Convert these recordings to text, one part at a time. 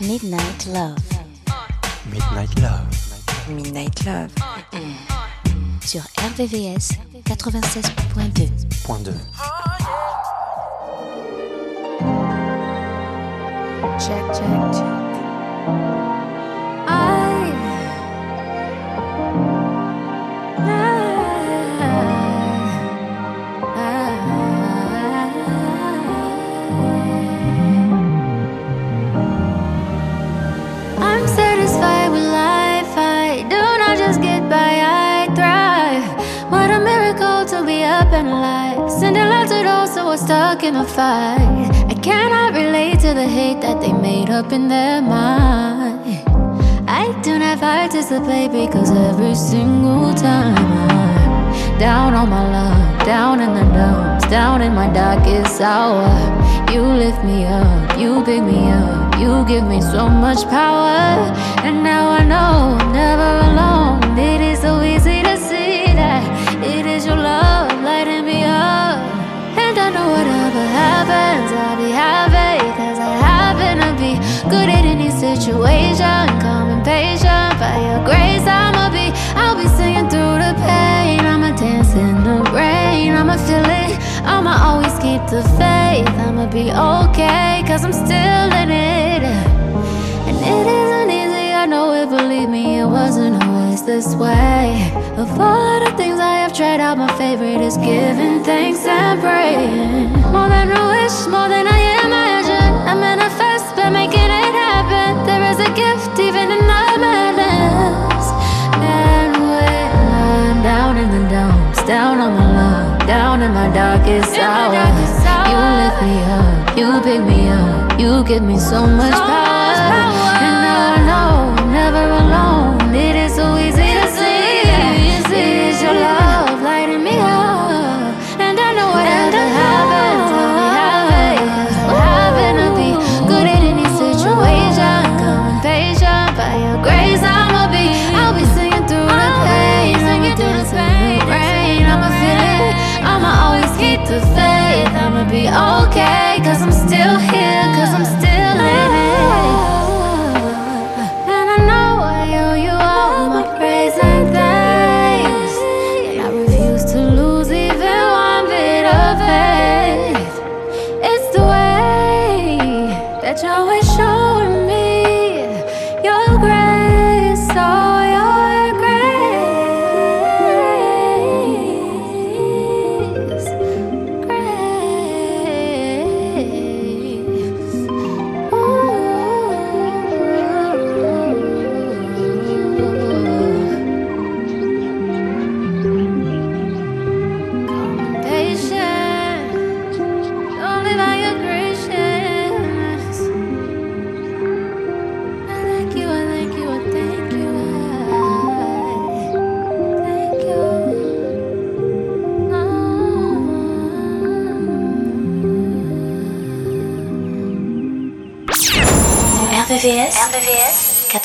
Midnight Love. Midnight Love. Midnight Love. Sur RVVS 96.2. Point 2. Check, check, check. Stuck in a fight. I cannot relate to the hate that they made up in their mind. I do not participate because every single time I'm down on my luck, down in the dumps, down in my darkest hour. You lift me up, you pick me up, you give me so much power. And now I know I'm never alone. Situation. Calm and patient, by your grace, I'ma be. I'll be singing through the pain. I'ma dance in the rain. I'ma feel it. I'ma always keep the faith. I'ma be okay, cause I'm still in it. And it isn't easy, I know it, believe me, it wasn't always this way. Of all the things I have tried out, my favorite is giving thanks and praying. More than a wish, more than I imagine. I manifest down on my luck, down in my darkest hour, you lift me up, you pick me up, you give me so much power. Okay,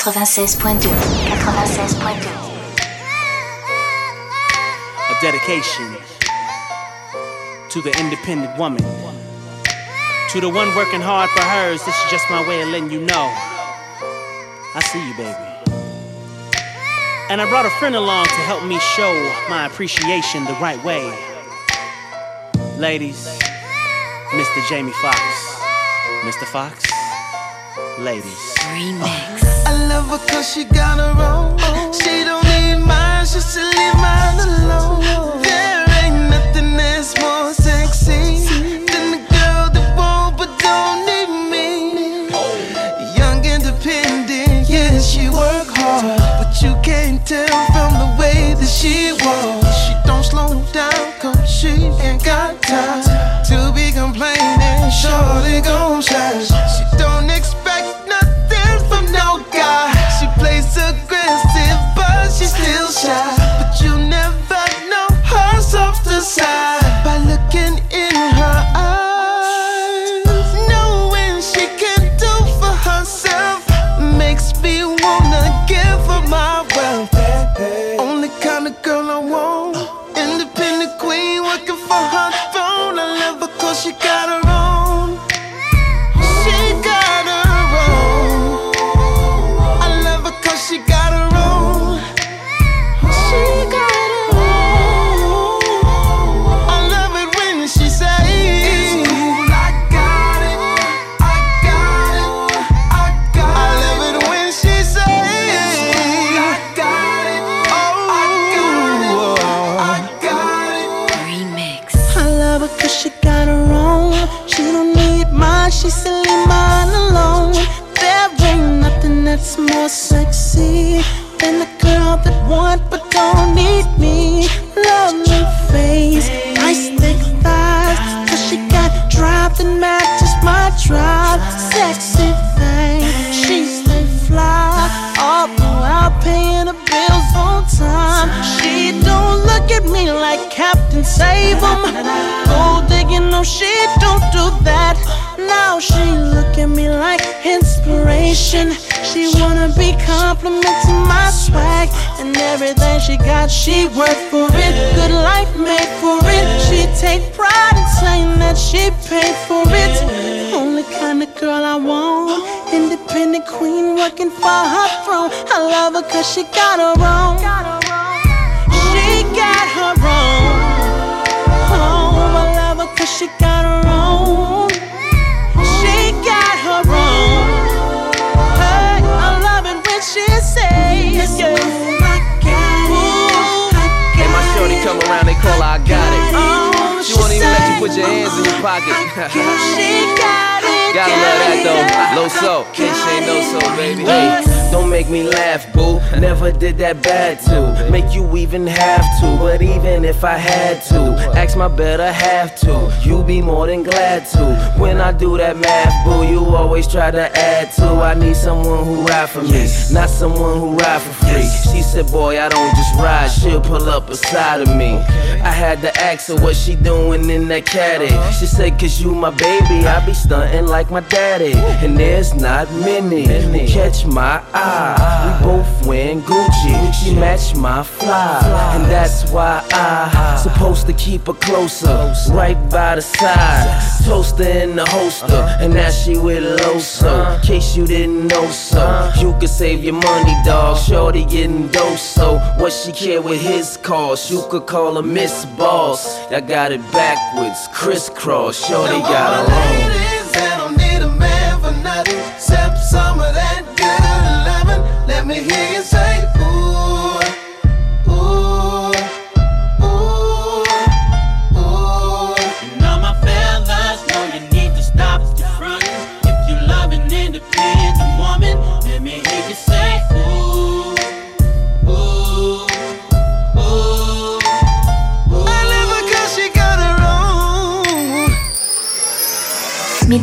96.2. 96.2. a dedication to the independent woman. To the one working hard for hers, this is just my way of letting you know. I see you, baby. And I brought a friend along to help me show my appreciation the right way. Ladies, Mr. Jamie Foxx. Mr. Foxx, ladies. Remix. I love her cause she got her own. She don't need mine, she should leave mine alone. There ain't nothing that's more sexy than the girl that won't but don't need me. Young, independent, yeah, she work hard. But you can't tell from the way that she walks. She don't slow down cause she ain't got time to be complaining. Shorty gon' shine. She She plays aggressive, but she's still shy. But you never know her softer side don't she got. She worked for it, good life made for it. She take pride in saying that she paid for it. Only kind of girl I want, independent queen working for her throne. I love her 'cause she got her own. Pocket. She got it. Gotta love that though. Low so, can't say no so, baby. Hey, don't make me laugh, boo. Never did that bad to make you even have to. But even if I had to, ask my better half to. You be more than glad to. When I do that math, boo, you always try to add to. I need someone who ride for me, not someone who ride for free. She said, boy, I don't just ride, she'll pull up beside of me. I had to ask her what she doing in that caddy. She said, cause you my baby, I be stunting like my daddy. And there's not many who catch my eye. We both wearing Gucci, she match my fly. And that's why I supposed to keep her closer, right by the side. Toaster in the holster, and now she with Loso. Uh-huh. Case you didn't know so, uh-huh. you could save your money, dog. Shorty getting dose, so what she care with his cost? You could call her Miss Boss. I got it backwards, crisscross. Shorty got her own. Ladies, I need a man for nothing except some of that good loving. Let me hear you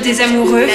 des amoureux.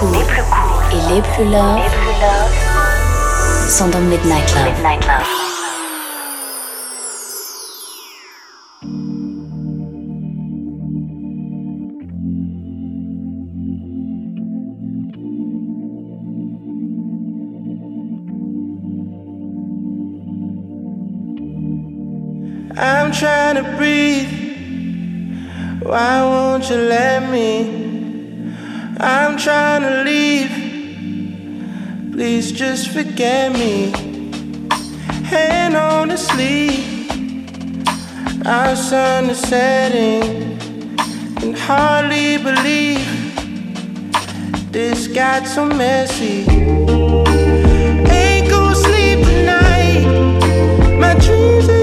cool, les plus cool et les plus love, les plus love sont dans Midnight Love. Midnight love. I'm trying to breathe. Why won't you let me? I'm trying to leave. Please just forget me. Hand on the sleeve. Our sun is setting. Can hardly believe this got so messy. Ain't gonna sleep tonight. My dreams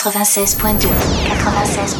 96.2 96.2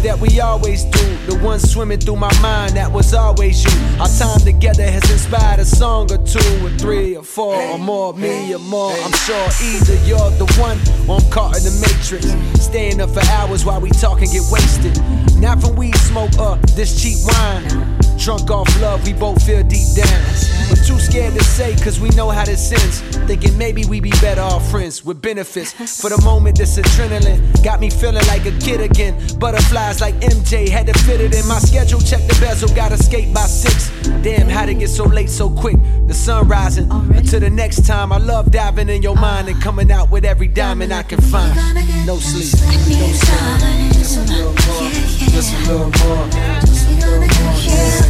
at that we always do. The one swimming through my mind, that was always you. Our time together has inspired a song or two, or three, or four, or more. Me or more. I'm sure either you're the one, or I'm caught in the matrix. Staying up for hours while we talk and get wasted. Not from weed smoke or this cheap wine. Drunk off love, we both feel deep down. But too scared to say, cause we know how this ends. Thinking maybe we be better off friends with benefits. For the moment, this adrenaline got me feeling like a kid again. Butterflies like MJ, had to fit it in my schedule. Check the bezel, gotta skate by six. Damn, how'd it get so late so quick? The sun rising. Until the next time, I love diving in your mind and coming out with every diamond I can find. No sleep, no sleep. Just a little more, just a little more, just a little more.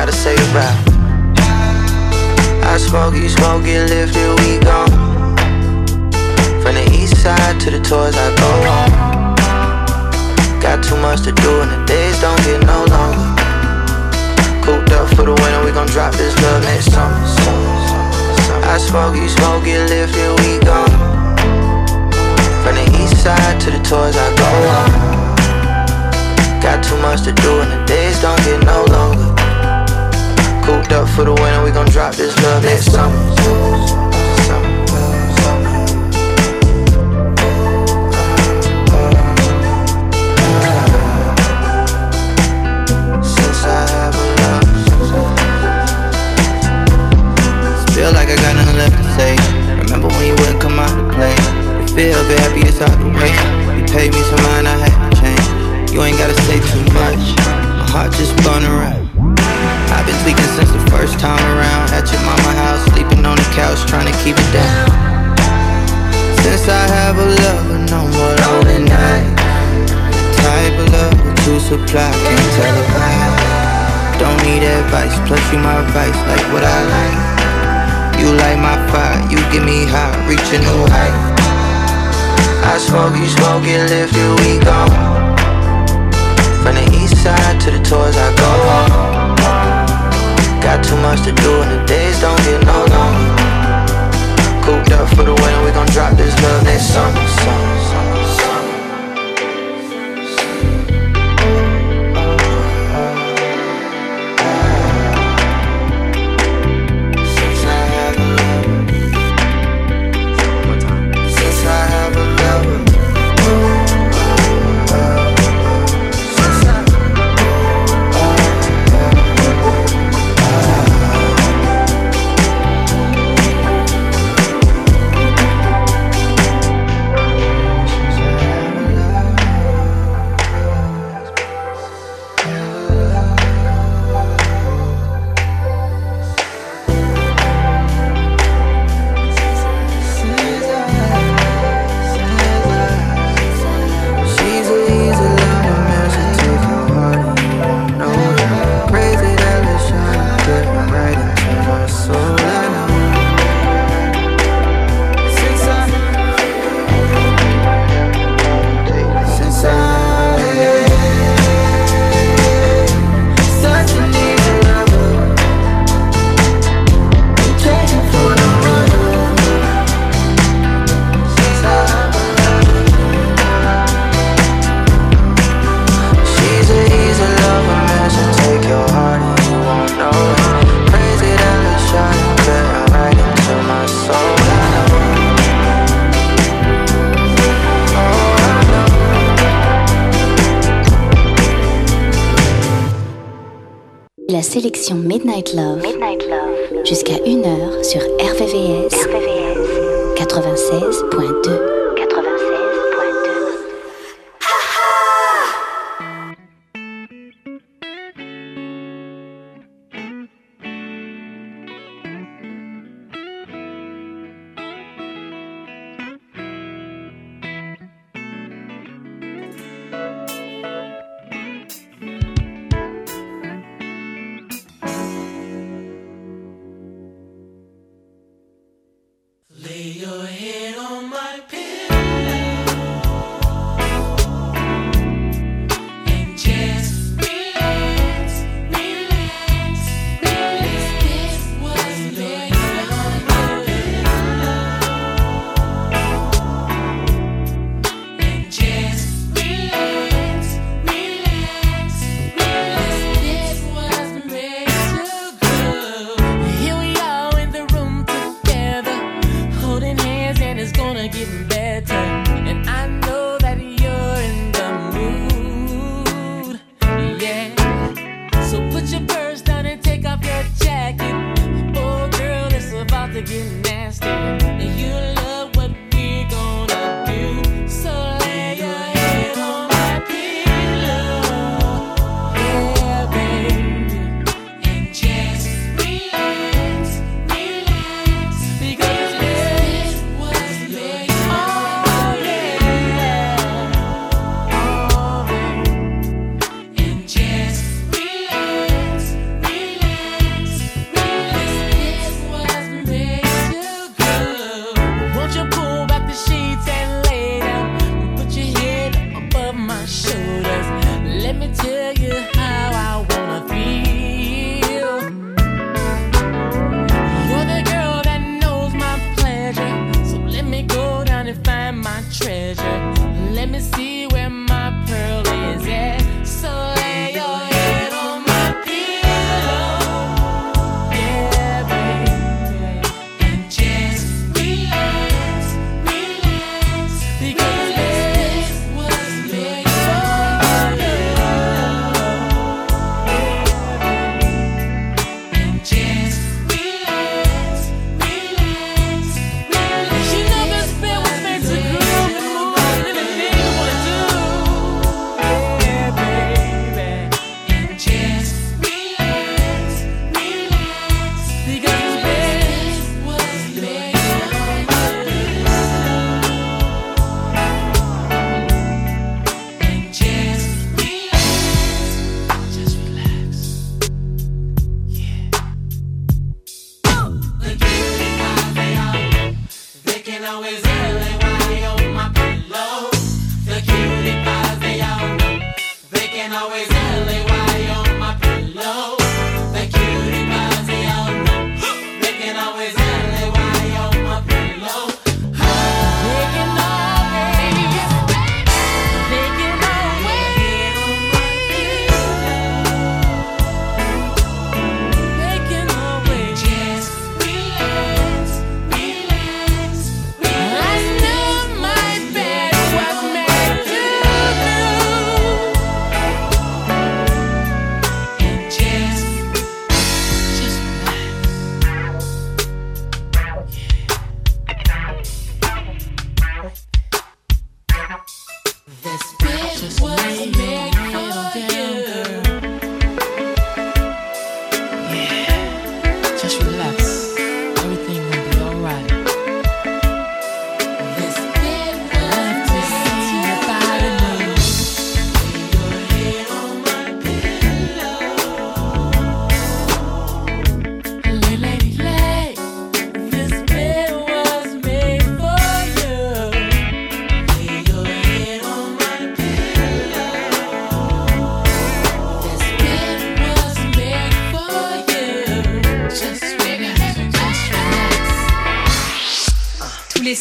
gotta say right. I smoke, you smoke, get lifted, we gone. From the east side to the tours, I go on. Got too much to do and the days don't get no longer. Cooped up for the winter, we gon' drop this love next summer. I smoke, you smoke, get lifted, we gone. From the east side to the tours, I go on. Got too much to do and the days don't get no longer. Cooped up for the winter, we gon' drop this love next summer. Since I have a love. Feel like I got nothing left to say. Remember when you wouldn't come out to play? You feel happy it's out the way. You paid me some mind, I had to change. You ain't gotta say too much. My heart just spun around. Been tweaking since the first time around. At your mama house, sleeping on the couch, trying to keep it down. Since I have a lover, no more lonely night. The type of love to supply, can't tell a lie. Don't need advice, plus you my vice, like what I like. You light my fire, you get me high, reach a new height. I smoke, you smoke, get lifted, we gone. From the east side to the tours, I go on. Got too much to do and the days don't get no longer. Cooped up for the winter, we gon' drop this love next summer. summer.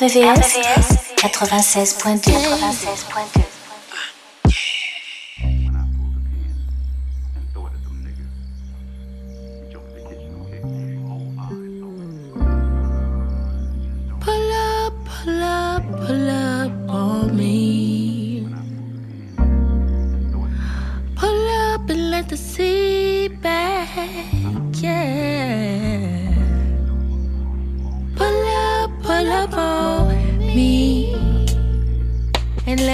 RVVS 96.2 96.2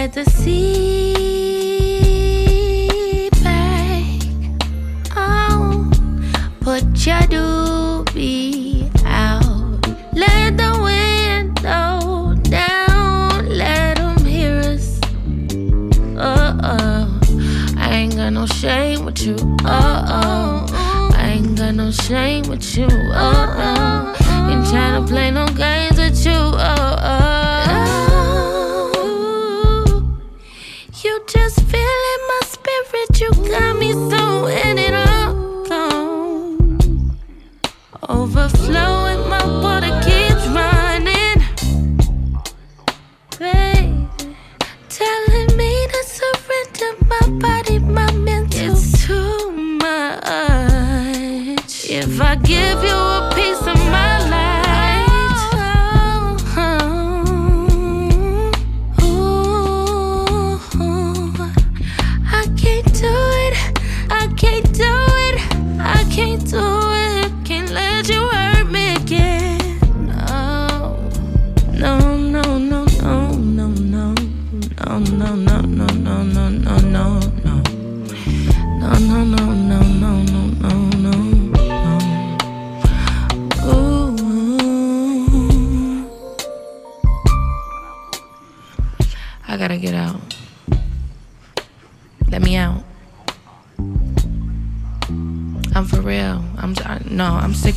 let the sea back. Oh, put your doobie out. Let the window down. Hear us. Oh. I ain't got no shame with you. Uh oh. I ain't got no shame with you. Oh. Ain't tryna play no games with you. Uh oh.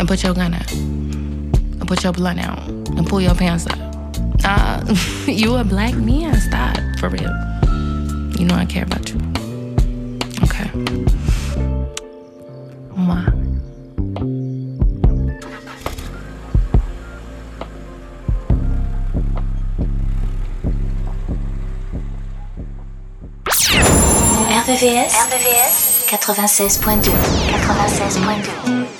And put your gun out. And put your blunt out. And pull your pants up. Uh, you a black man. Stop, for real. You know I care about you. Okay. Mwah. RVVS, RVVS 96.2. 96.2.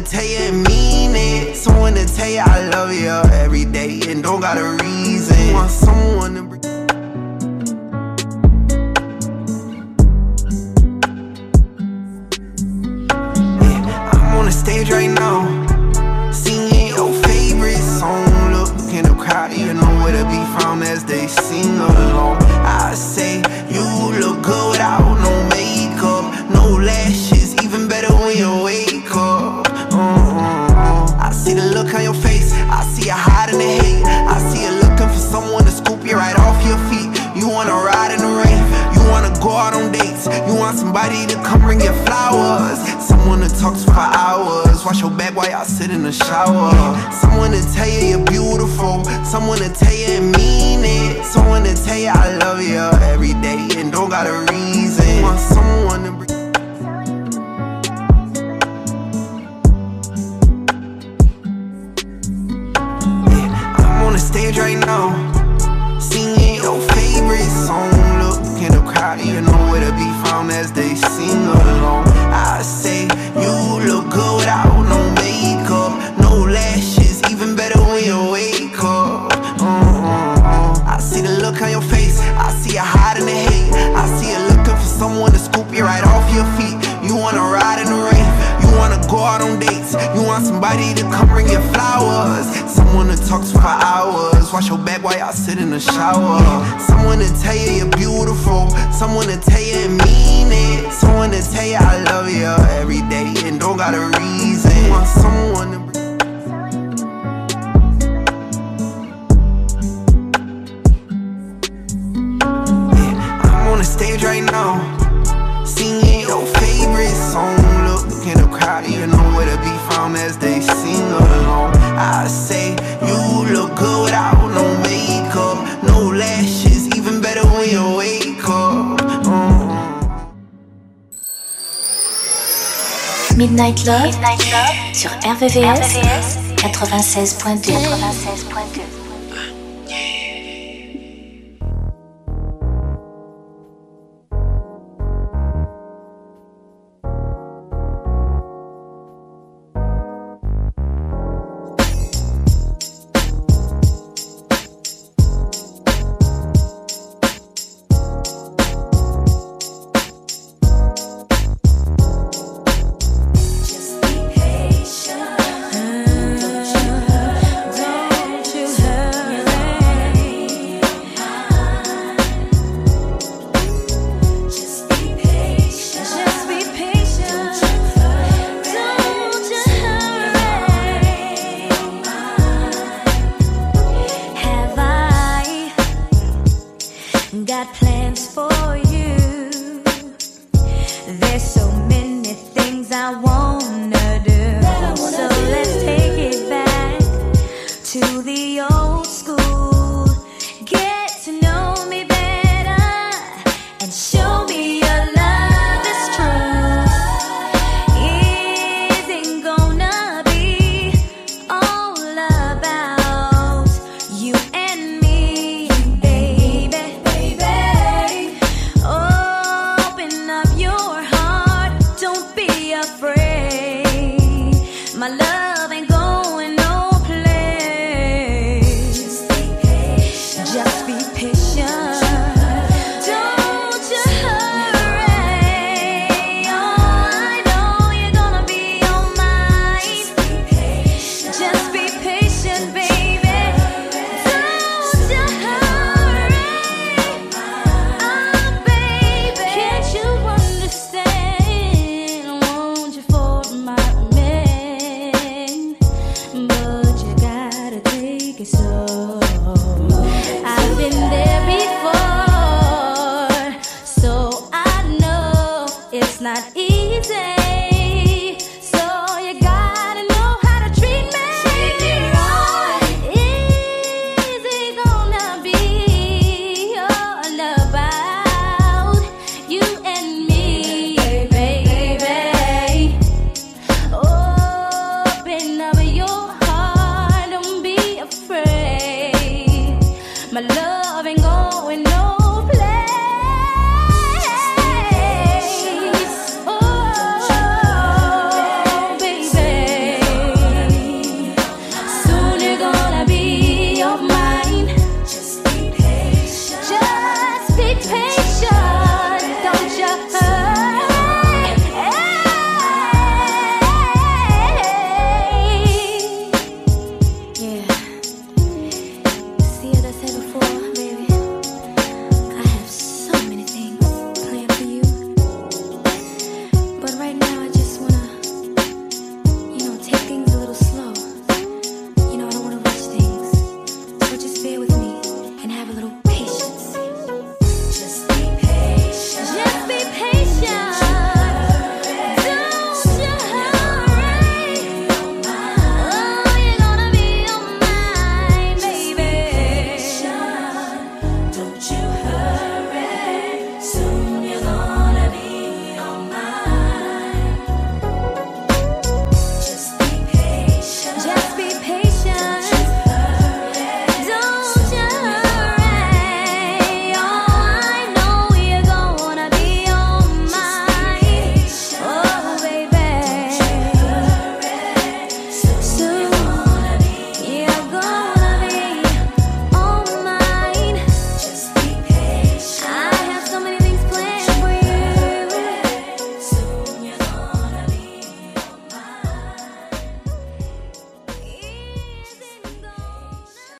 tell you RVVS 96.2 96